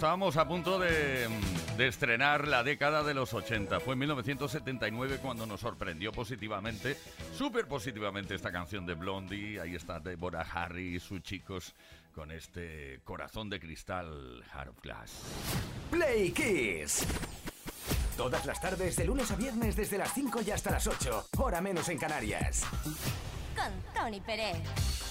Estábamos a punto de, estrenar la década de los 80. Fue en 1979 cuando nos sorprendió positivamente, súper positivamente esta canción de Blondie. Ahí está Deborah Harry y sus chicos con este corazón de cristal Heart Glass. Play Kiss. Todas las tardes, de lunes a viernes, desde las 5 y hasta las 8, hora menos en Canarias. Con Tony Pérez.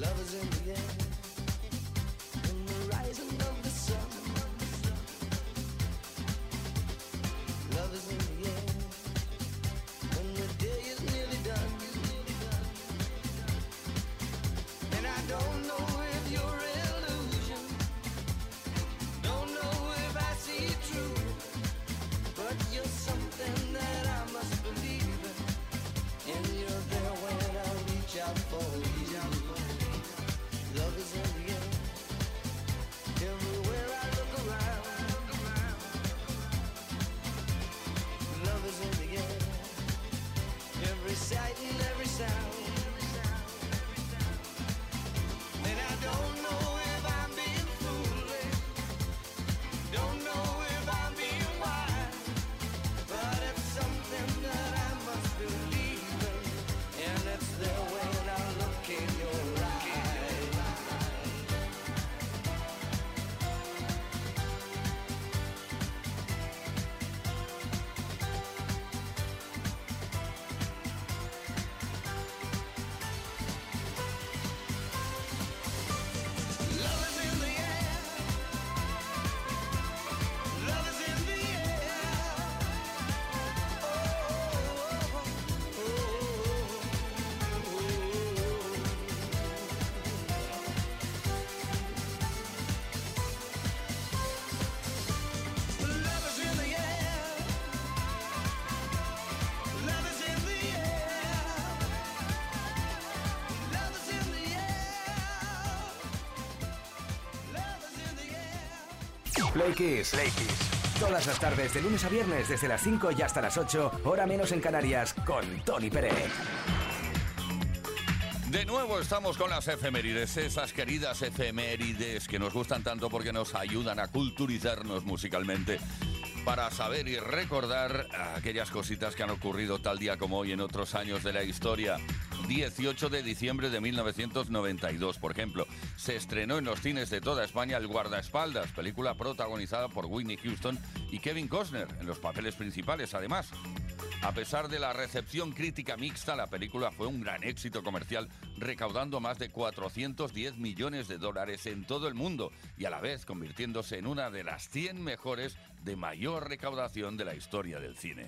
Lovers in the air. Play Kiss. Todas las tardes, de lunes a viernes, desde las 5 y hasta las 8, hora menos en Canarias, con Tony Pérez. De nuevo estamos con las efemérides, esas queridas efemérides que nos gustan tanto porque nos ayudan a culturizarnos musicalmente para saber y recordar aquellas cositas que han ocurrido tal día como hoy en otros años de la historia. 18 de diciembre de 1992, por ejemplo, se estrenó en los cines de toda España El Guardaespaldas, película protagonizada por Whitney Houston y Kevin Costner, en los papeles principales además. A pesar de la recepción crítica mixta, la película fue un gran éxito comercial, recaudando más de 410 millones de dólares en todo el mundo y a la vez convirtiéndose en una de las 100 mejores de mayor recaudación de la historia del cine.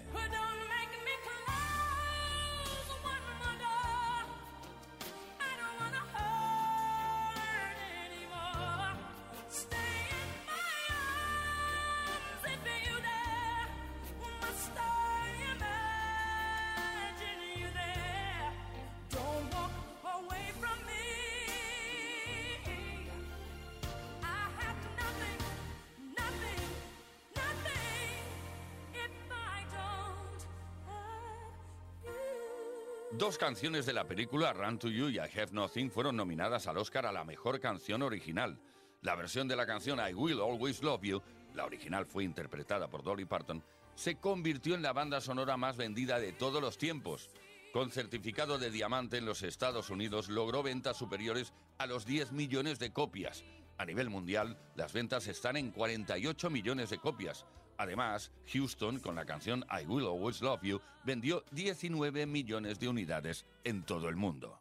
Dos canciones de la película Run to You y I Have Nothing fueron nominadas al Oscar a la mejor canción original. La versión de la canción I Will Always Love You, la original fue interpretada por Dolly Parton, se convirtió en la banda sonora más vendida de todos los tiempos. Con certificado de diamante en los Estados Unidos, logró ventas superiores a los 10 millones de copias. A nivel mundial, las ventas están en 48 millones de copias. Además, Houston, con la canción I Will Always Love You, vendió 19 millones de unidades en todo el mundo.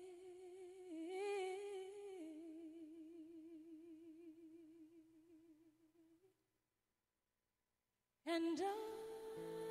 And I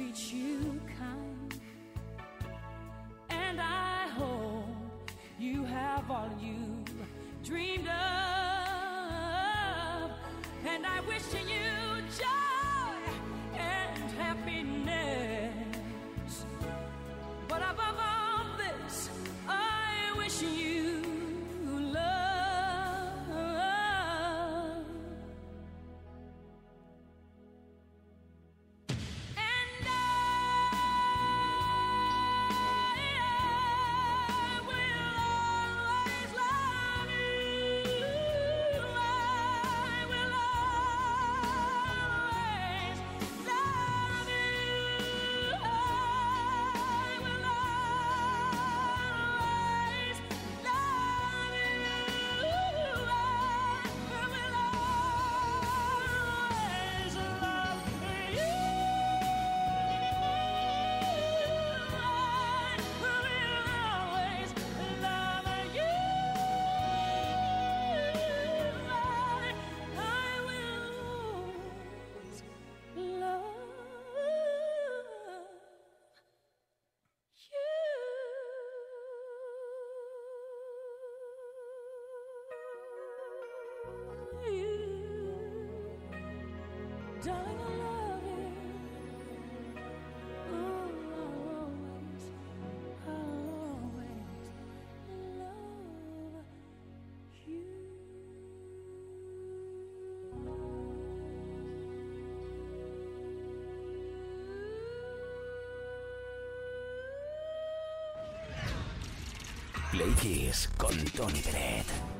treats you kind. And I hope you have all you Play con Tony Pérez.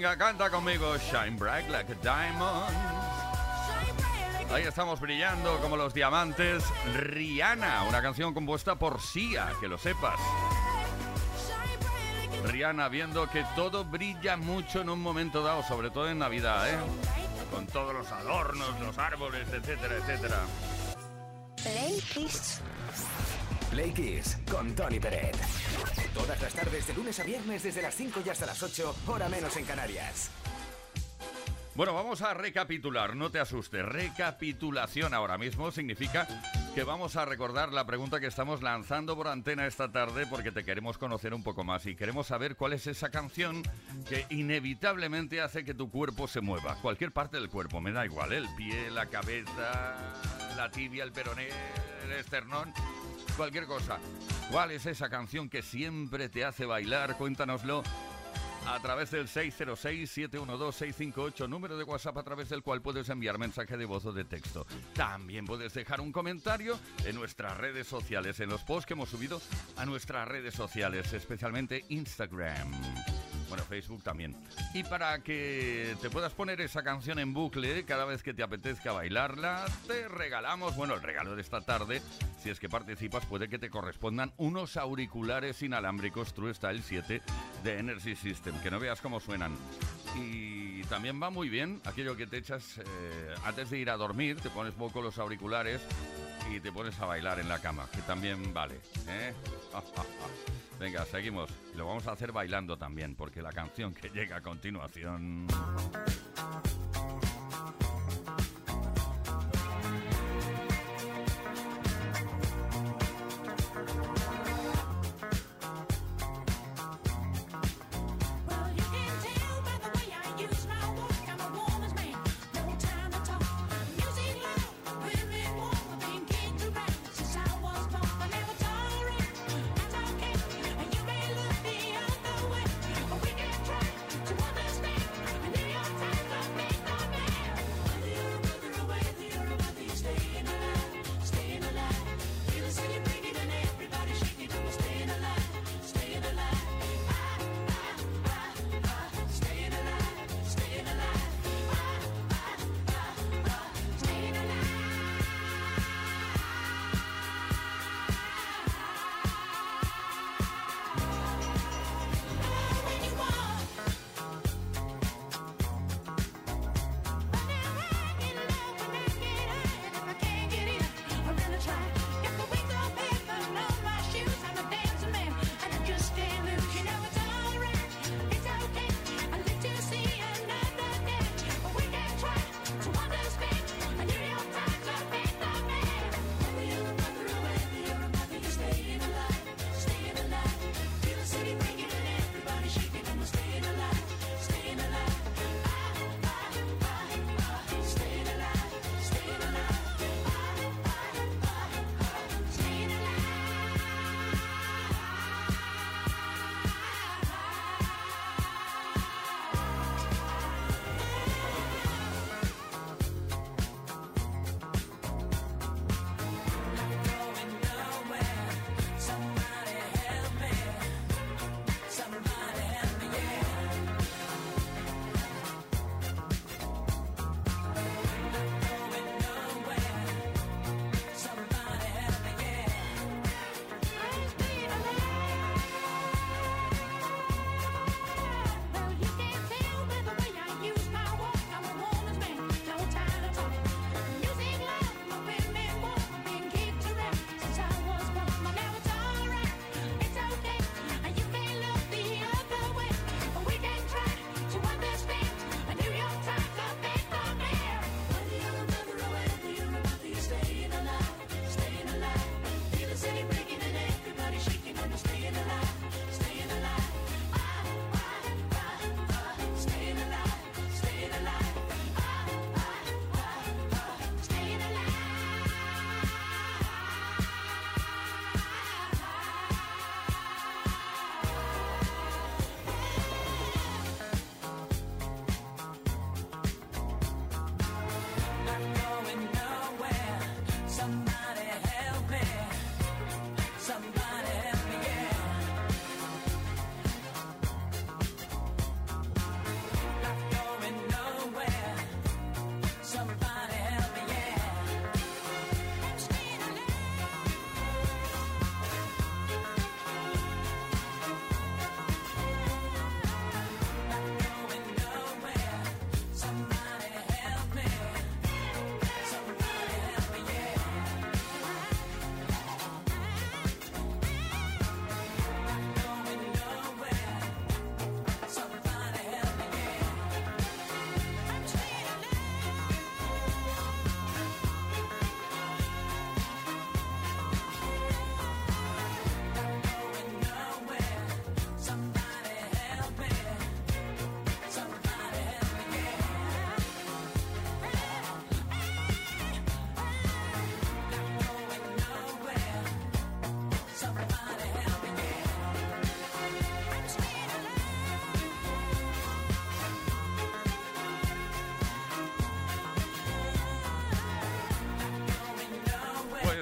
Venga, canta conmigo. Shine bright like a diamond. Ahí estamos brillando como los diamantes. Rihanna, una canción compuesta por Sia, que lo sepas. Rihanna viendo que todo brilla mucho en un momento dado, sobre todo en Navidad, ¿eh? Con todos los adornos, los árboles, etcétera, etcétera. Play Kiss con Tony Peret. Todas las tardes de lunes a viernes desde las 5 y hasta las 8, hora menos en Canarias. Bueno, vamos a recapitular, no te asustes. Recapitulación ahora mismo significa que vamos a recordar la pregunta que estamos lanzando por antena esta tarde porque te queremos conocer un poco más y queremos saber cuál es esa canción que inevitablemente hace que tu cuerpo se mueva. Cualquier parte del cuerpo, me da igual, el pie, la cabeza, la tibia, el peroné, el esternón, cualquier cosa. ¿Cuál es esa canción que siempre te hace bailar? Cuéntanoslo a través del 606-712-658, número de WhatsApp a través del cual puedes enviar mensaje de voz o de texto. También puedes dejar un comentario en nuestras redes sociales, en los posts que hemos subido a nuestras redes sociales, especialmente Instagram. Bueno, Facebook también. Y para que te puedas poner esa canción en bucle cada vez que te apetezca bailarla, te regalamos, bueno, el regalo de esta tarde, si es que participas, puede que te correspondan unos auriculares inalámbricos True Style 7 de Energy System, que no veas cómo suenan. Y también va muy bien aquello que te echas eh, antes de ir a dormir, te pones poco los auriculares y te pones a bailar en la cama, que también vale. ¿eh? Venga, seguimos. Lo vamos a hacer bailando también, porque la canción que llega a continuación...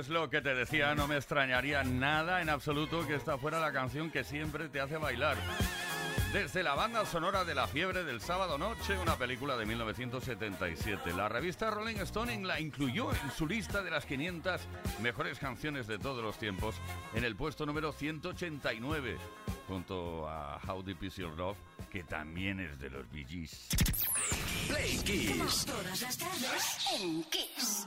es lo que te decía, no me extrañaría nada en absoluto que esta fuera la canción que siempre te hace bailar. Desde la banda sonora de La Fiebre del Sábado Noche, una película de 1977, la revista Rolling Stone la incluyó en su lista de las 500 mejores canciones de todos los tiempos, en el puesto número 189, junto a How Deep Is Your Love, que también es de los Bee Gees. Play Kiss. Todas las tardes en Kiss.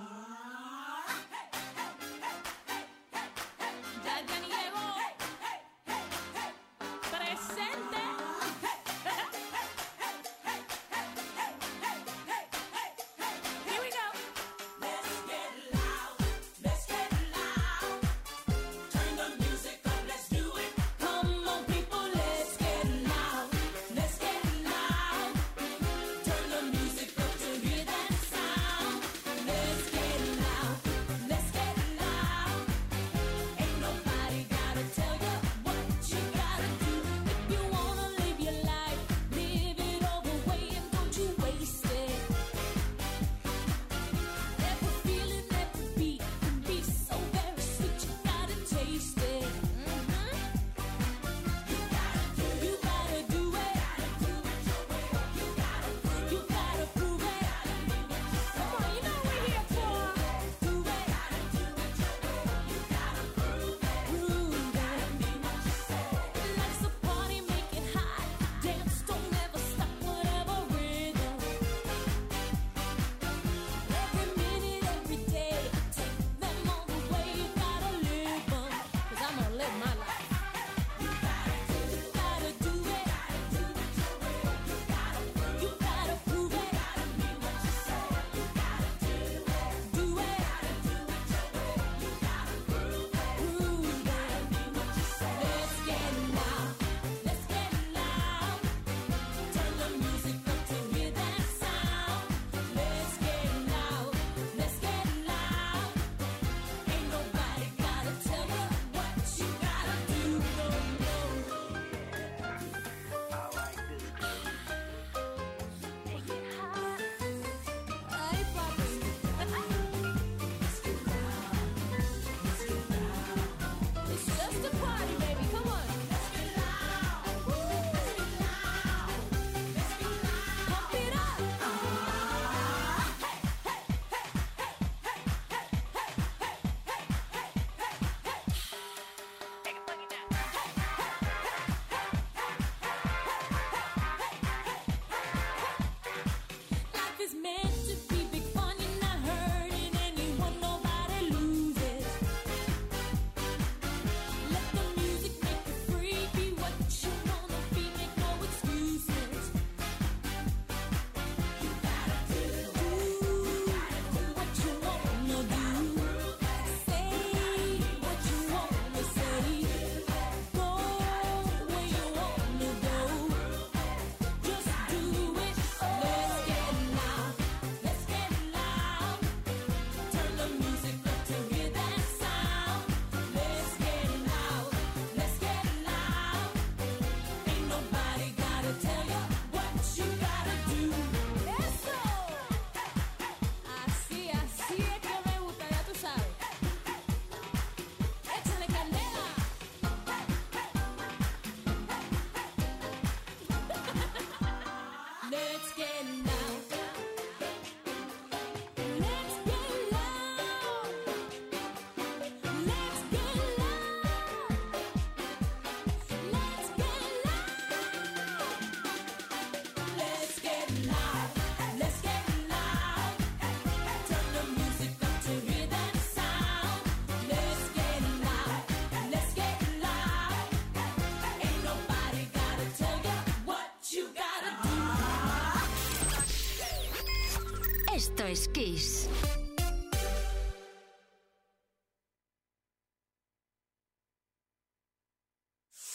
Esto Kiss.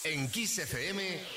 En Kiss FM.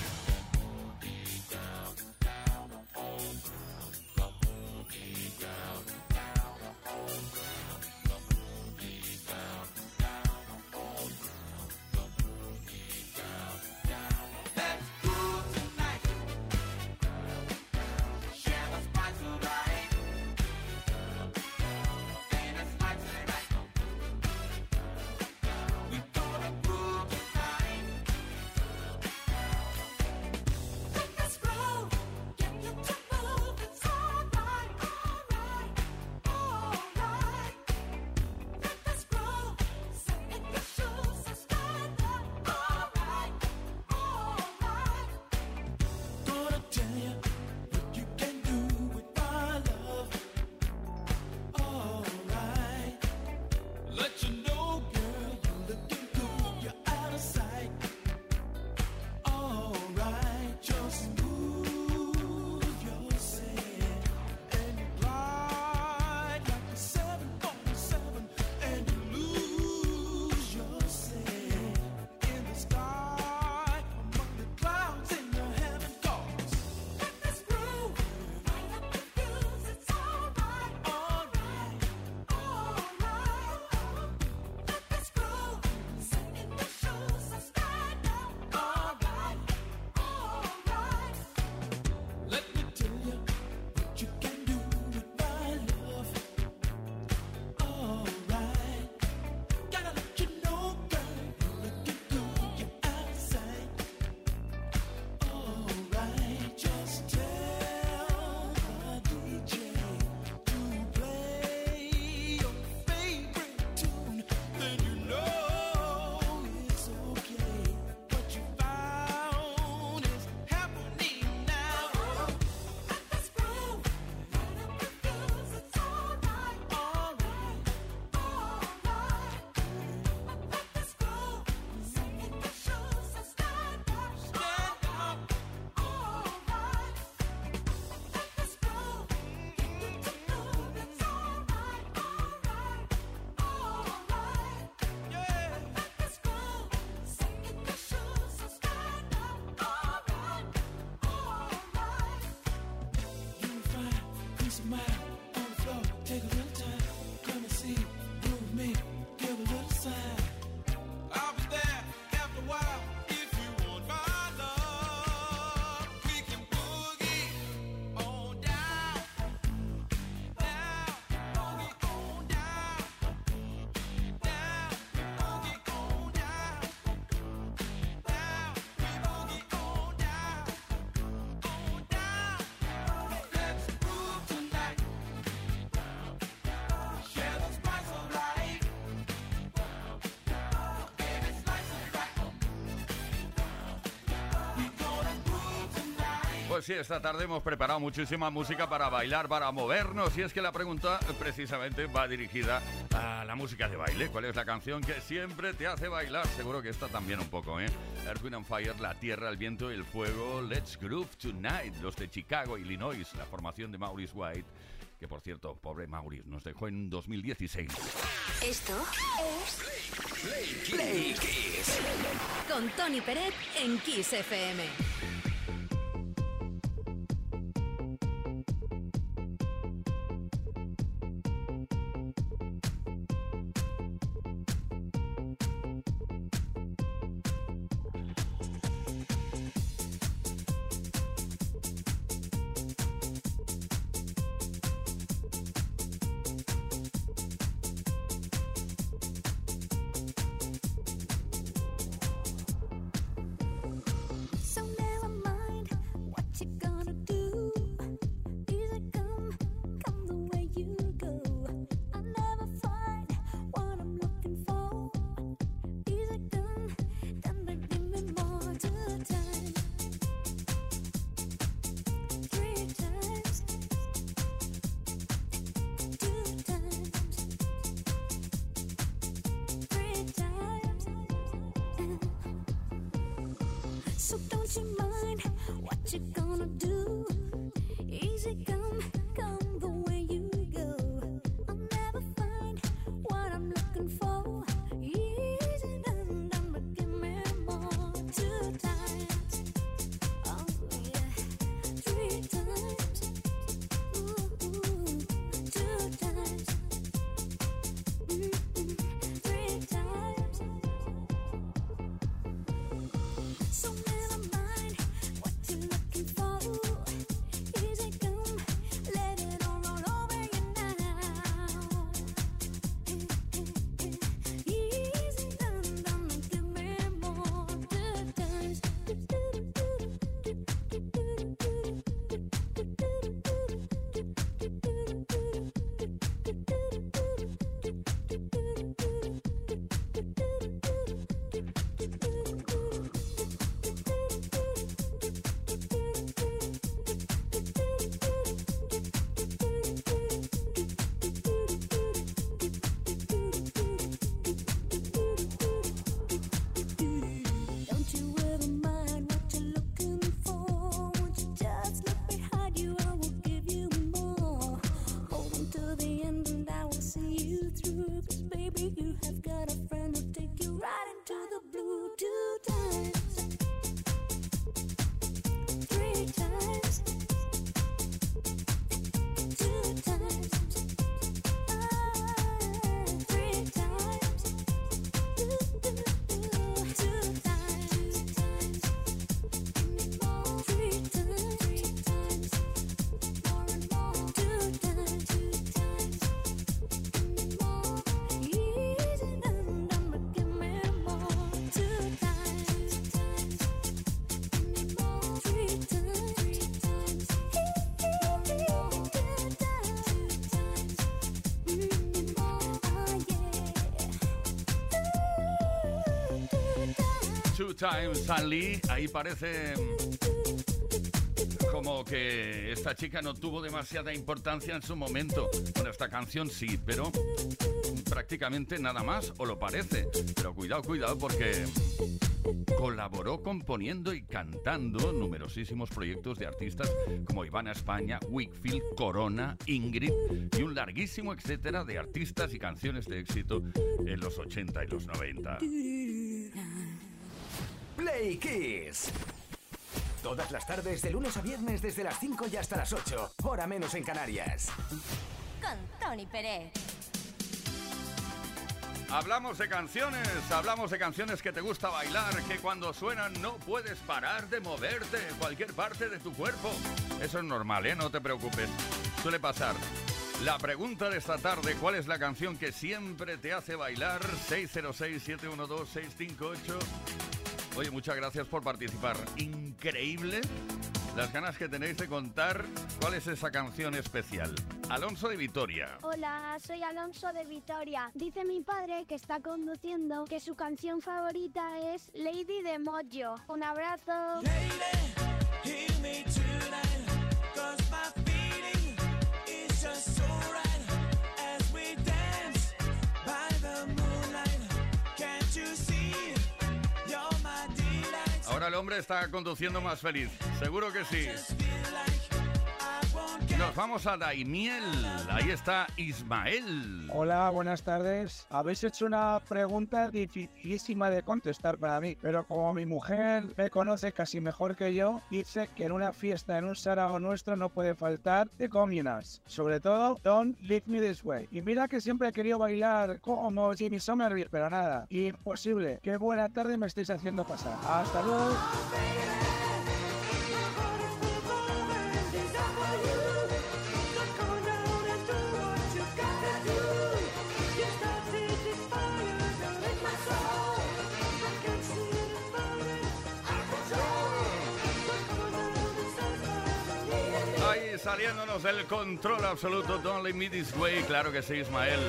Pues sí, esta tarde hemos preparado muchísima música para bailar, para movernos. Y es que la pregunta precisamente va dirigida a la música de baile. ¿Cuál es la canción que siempre te hace bailar? Seguro que esta también un poco, ¿eh? Earth, Wind and Fire, La Tierra, El Viento, y El Fuego, Let's Groove Tonight, los de Chicago, Illinois, la formación de Maurice White, que por cierto, pobre Maurice, nos dejó en 2016. Esto es Play, Play, Play Kiss. Con Tony Pérez en Kiss FM. So don't you mind what you gonna do? Easy come, come Two Times Only, ahí parece como que esta chica no tuvo demasiada importancia en su momento. Bueno, esta canción sí, pero prácticamente nada más, o lo parece. Pero cuidado, cuidado, porque colaboró componiendo y cantando numerosísimos proyectos de artistas como Ivana España, Wickfield, Corona, Ingrid y un larguísimo etcétera de artistas y canciones de éxito en los 80 y los 90. Play Kiss. Todas las tardes, de lunes a viernes, desde las 5 y hasta las 8. Hora menos en Canarias. Con Tony Pérez. Hablamos de canciones, hablamos de canciones que te gusta bailar, que cuando suenan no puedes parar de moverte en cualquier parte de tu cuerpo. Eso es normal, ¿eh? No te preocupes. Suele pasar. La pregunta de esta tarde, ¿cuál es la canción que siempre te hace bailar? 606-712-658. Oye, muchas gracias por participar. Increíble las ganas que tenéis de contar cuál es esa canción especial. Alonso de Vitoria. Hola, soy Alonso de Vitoria. Dice mi padre que está conduciendo que su canción favorita es Lady de Mojo. Un abrazo. Hear Ahora el hombre está conduciendo más feliz. Seguro que sí. Nos vamos a Daimiel. Ahí está Ismael. Hola, buenas tardes. Habéis hecho una pregunta dificilísima de contestar para mí, pero como mi mujer me conoce casi mejor que yo, dice que en una fiesta, en un sarao nuestro, no puede faltar The Communards. Sobre todo, Don't Leave Me This Way. Y mira que siempre he querido bailar como Jimmy Somerville, pero nada, imposible. Qué buena tarde me estáis haciendo pasar. Hasta luego. Saliéndonos del control absoluto. Don't let me this way. Claro que sí, Ismael.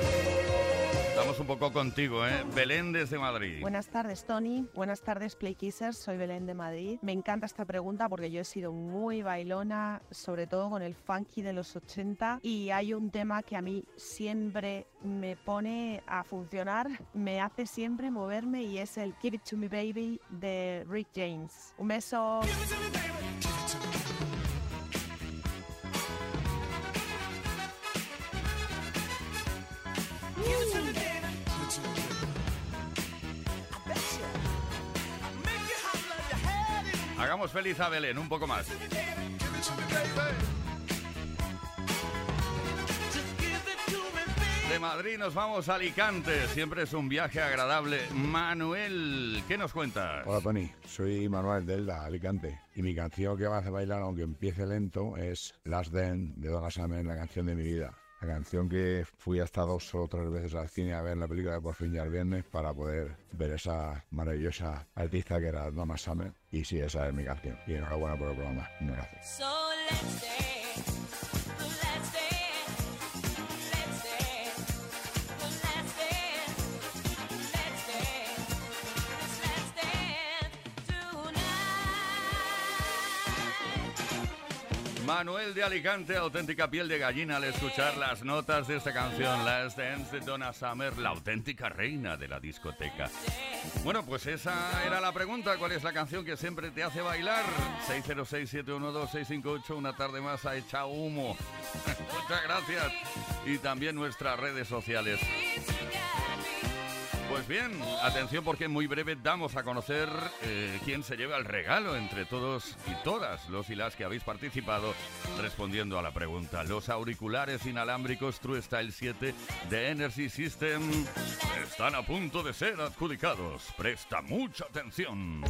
Estamos un poco contigo, ¿eh? Belén desde Madrid. Buenas tardes, Tony. Buenas tardes, Play Kissers. Soy Belén de Madrid. Me encanta esta pregunta porque yo he sido muy bailona, sobre todo con el funky de los 80. Y hay un tema que a mí siempre me pone a funcionar, me hace siempre moverme y es el Give It To Me Baby de Rick James. Un beso. Hagamos feliz a Belén, un poco más. De Madrid nos vamos a Alicante. Siempre es un viaje agradable. Manuel, ¿qué nos cuentas? Hola Tony, soy Manuel Delda, Alicante. Y mi canción que me hace bailar, aunque empiece lento, es Last Dance de Donna Summer, la canción de mi vida. La canción que fui hasta dos o tres veces al cine a ver la película de Por fin ya el viernes para poder ver esa maravillosa artista que era Donna Summer. Y sí, esa es mi canción. Y enhorabuena por el programa. Gracias. Manuel de Alicante, auténtica piel de gallina al escuchar las notas de esta canción, Last Dance de Donna Summer, la auténtica reina de la discoteca. Bueno, pues esa era la pregunta, ¿cuál es la canción que siempre te hace bailar? 606-712-658, una tarde más ha echado humo. Muchas gracias. Y también nuestras redes sociales. Pues bien, atención porque en muy breve damos a conocer eh, quién se lleva el regalo entre todos y todas los y las que habéis participado respondiendo a la pregunta. Los auriculares inalámbricos True Style 7 de Energy System están a punto de ser adjudicados. Presta mucha atención.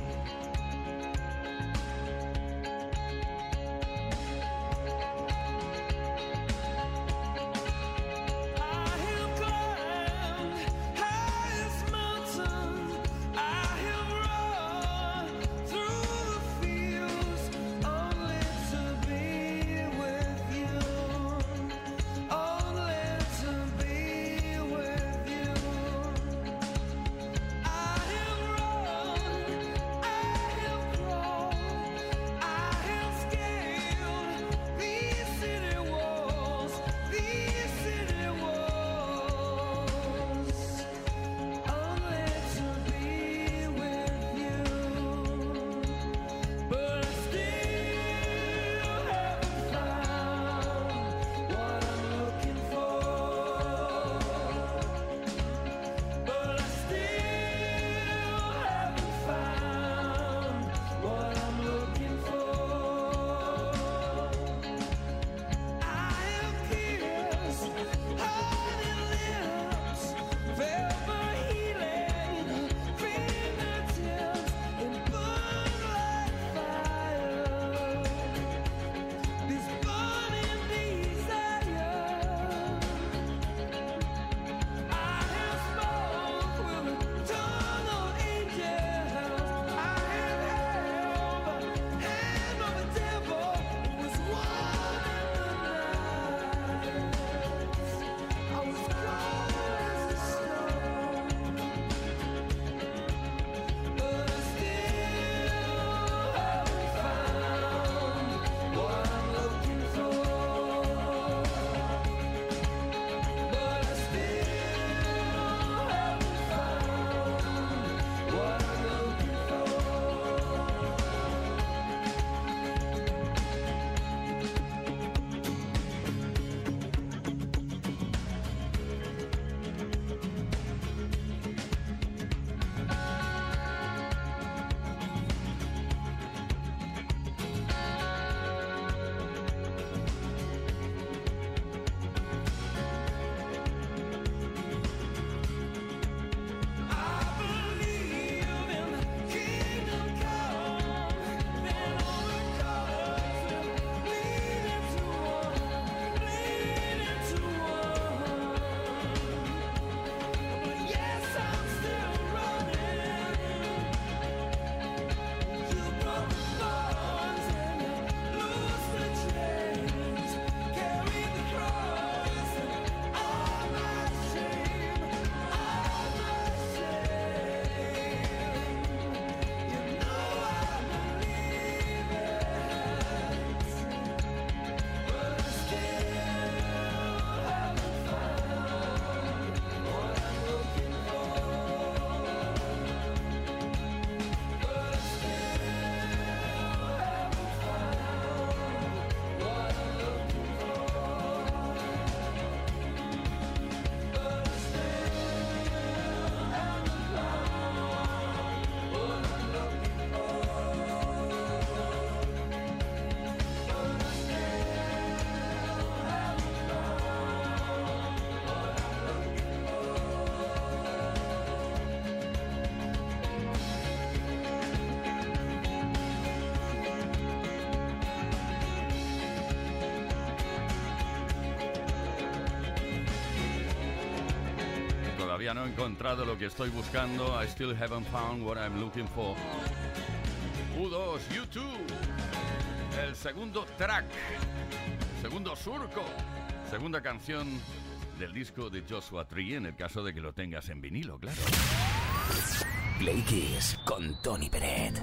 Todavía no he encontrado lo que estoy buscando. I still haven't found what I'm looking for. U2, U2. El segundo track. Segundo surco. Segunda canción del disco de Joshua Tree, en el caso de que lo tengas en vinilo, claro. Play Kiss con Tony Peret.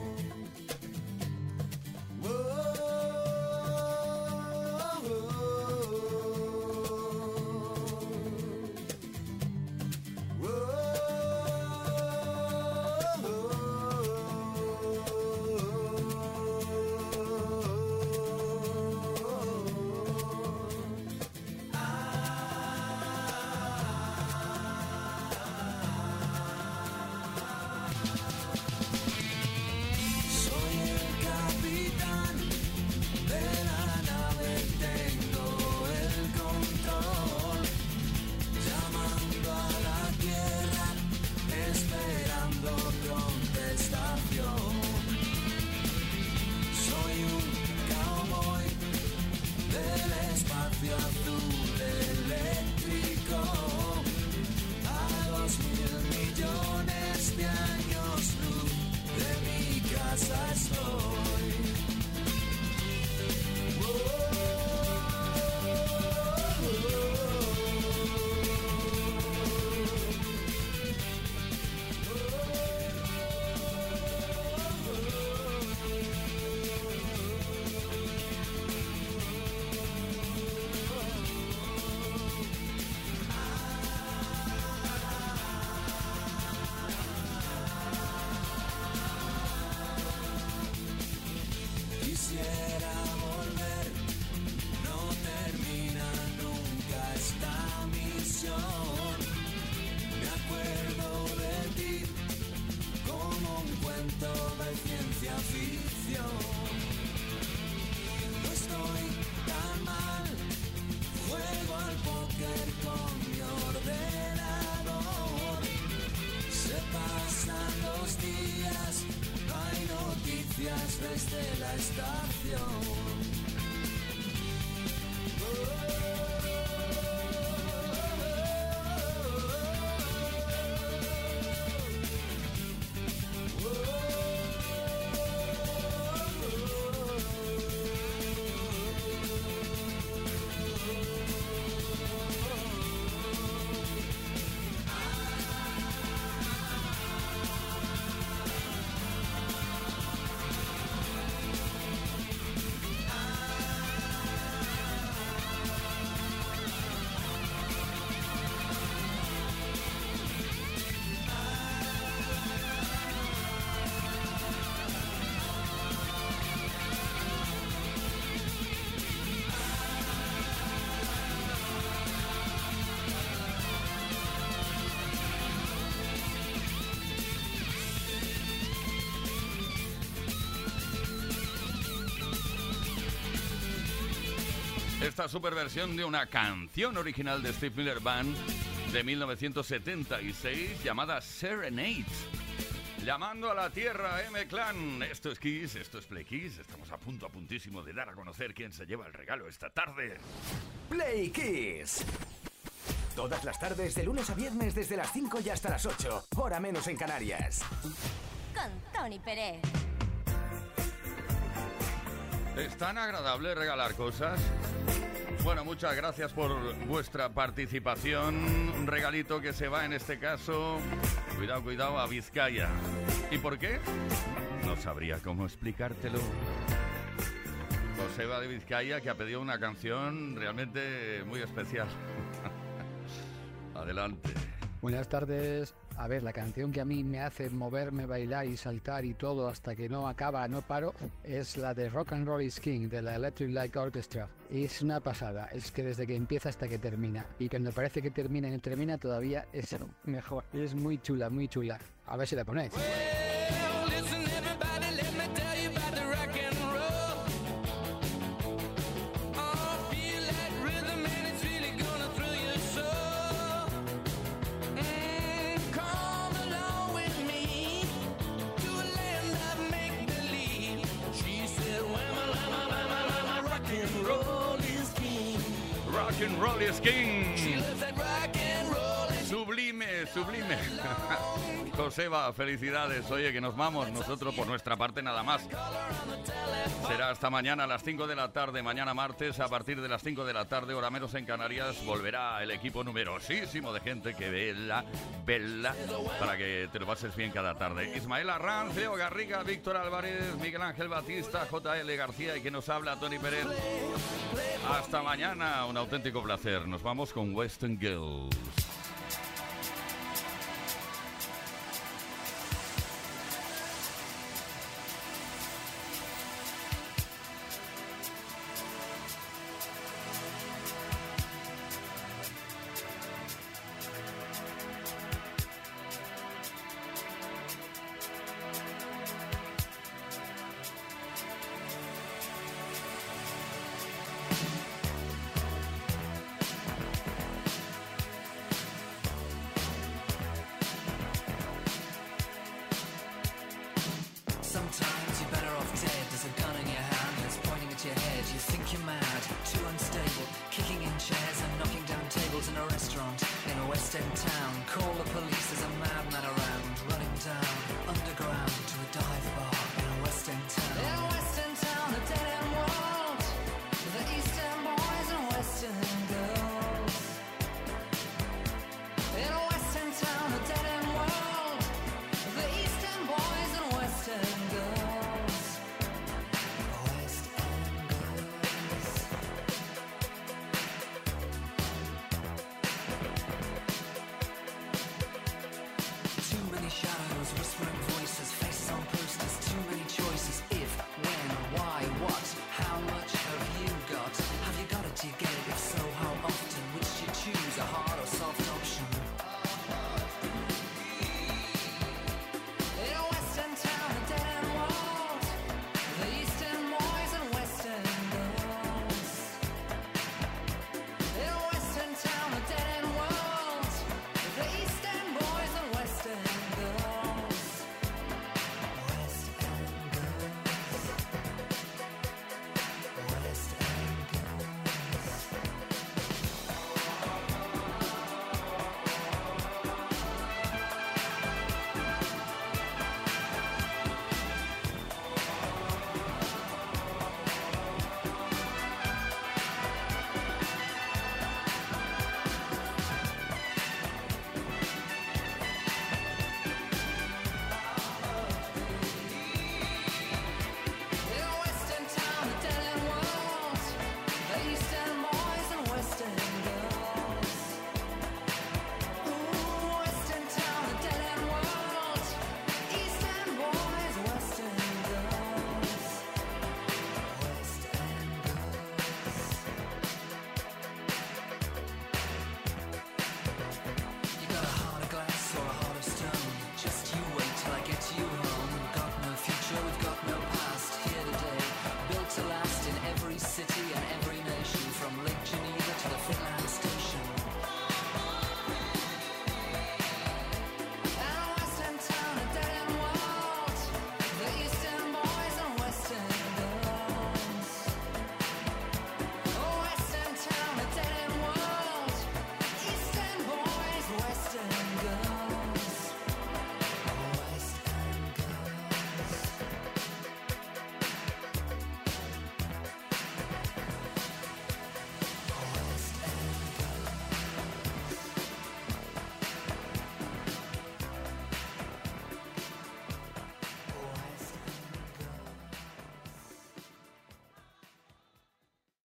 Noticias desde la estación. Esta superversión de una canción original de Steve Miller Band de 1976 llamada Serenade. Llamando a la tierra, M-Clan. Esto es Kiss, esto es Play Kiss. Estamos a punto, a puntísimo de dar a conocer quién se lleva el regalo esta tarde. Play Kiss. Todas las tardes, de lunes a viernes, desde las 5 y hasta las 8. Hora menos en Canarias. Con Tony Pérez. ¿Es tan agradable regalar cosas? Bueno, muchas gracias por vuestra participación. Un regalito que se va en este caso, cuidado, cuidado, a Vizcaya. ¿Y por qué? No sabría cómo explicártelo. Joseba de Vizcaya que ha pedido una canción realmente muy especial. Adelante. Buenas tardes A ver, la canción que a mí me hace moverme, bailar y saltar y todo hasta que no acaba, no paro, es la de Rock and Roll is King de la Electric Light Orchestra. Es una pasada, es que desde que empieza hasta que termina. Y cuando parece que termina y no termina, todavía es mejor. Es muy chula, muy chula. A ver si la ponéis. And Sublime, sublime. Joseba, felicidades. Oye, que nos vamos nosotros por nuestra parte nada más. Será hasta mañana a las 5 de la tarde, mañana martes, a partir de las 5 de la tarde, hora menos en Canarias, volverá el equipo numerosísimo de gente que vela, vela, para que te lo pases bien cada tarde. Ismael Arranz, Leo Garriga, Víctor Álvarez, Miguel Ángel Batista, JL García y que nos habla Tony Pérez. Hasta mañana, un auténtico placer. Nos vamos con Western Girls.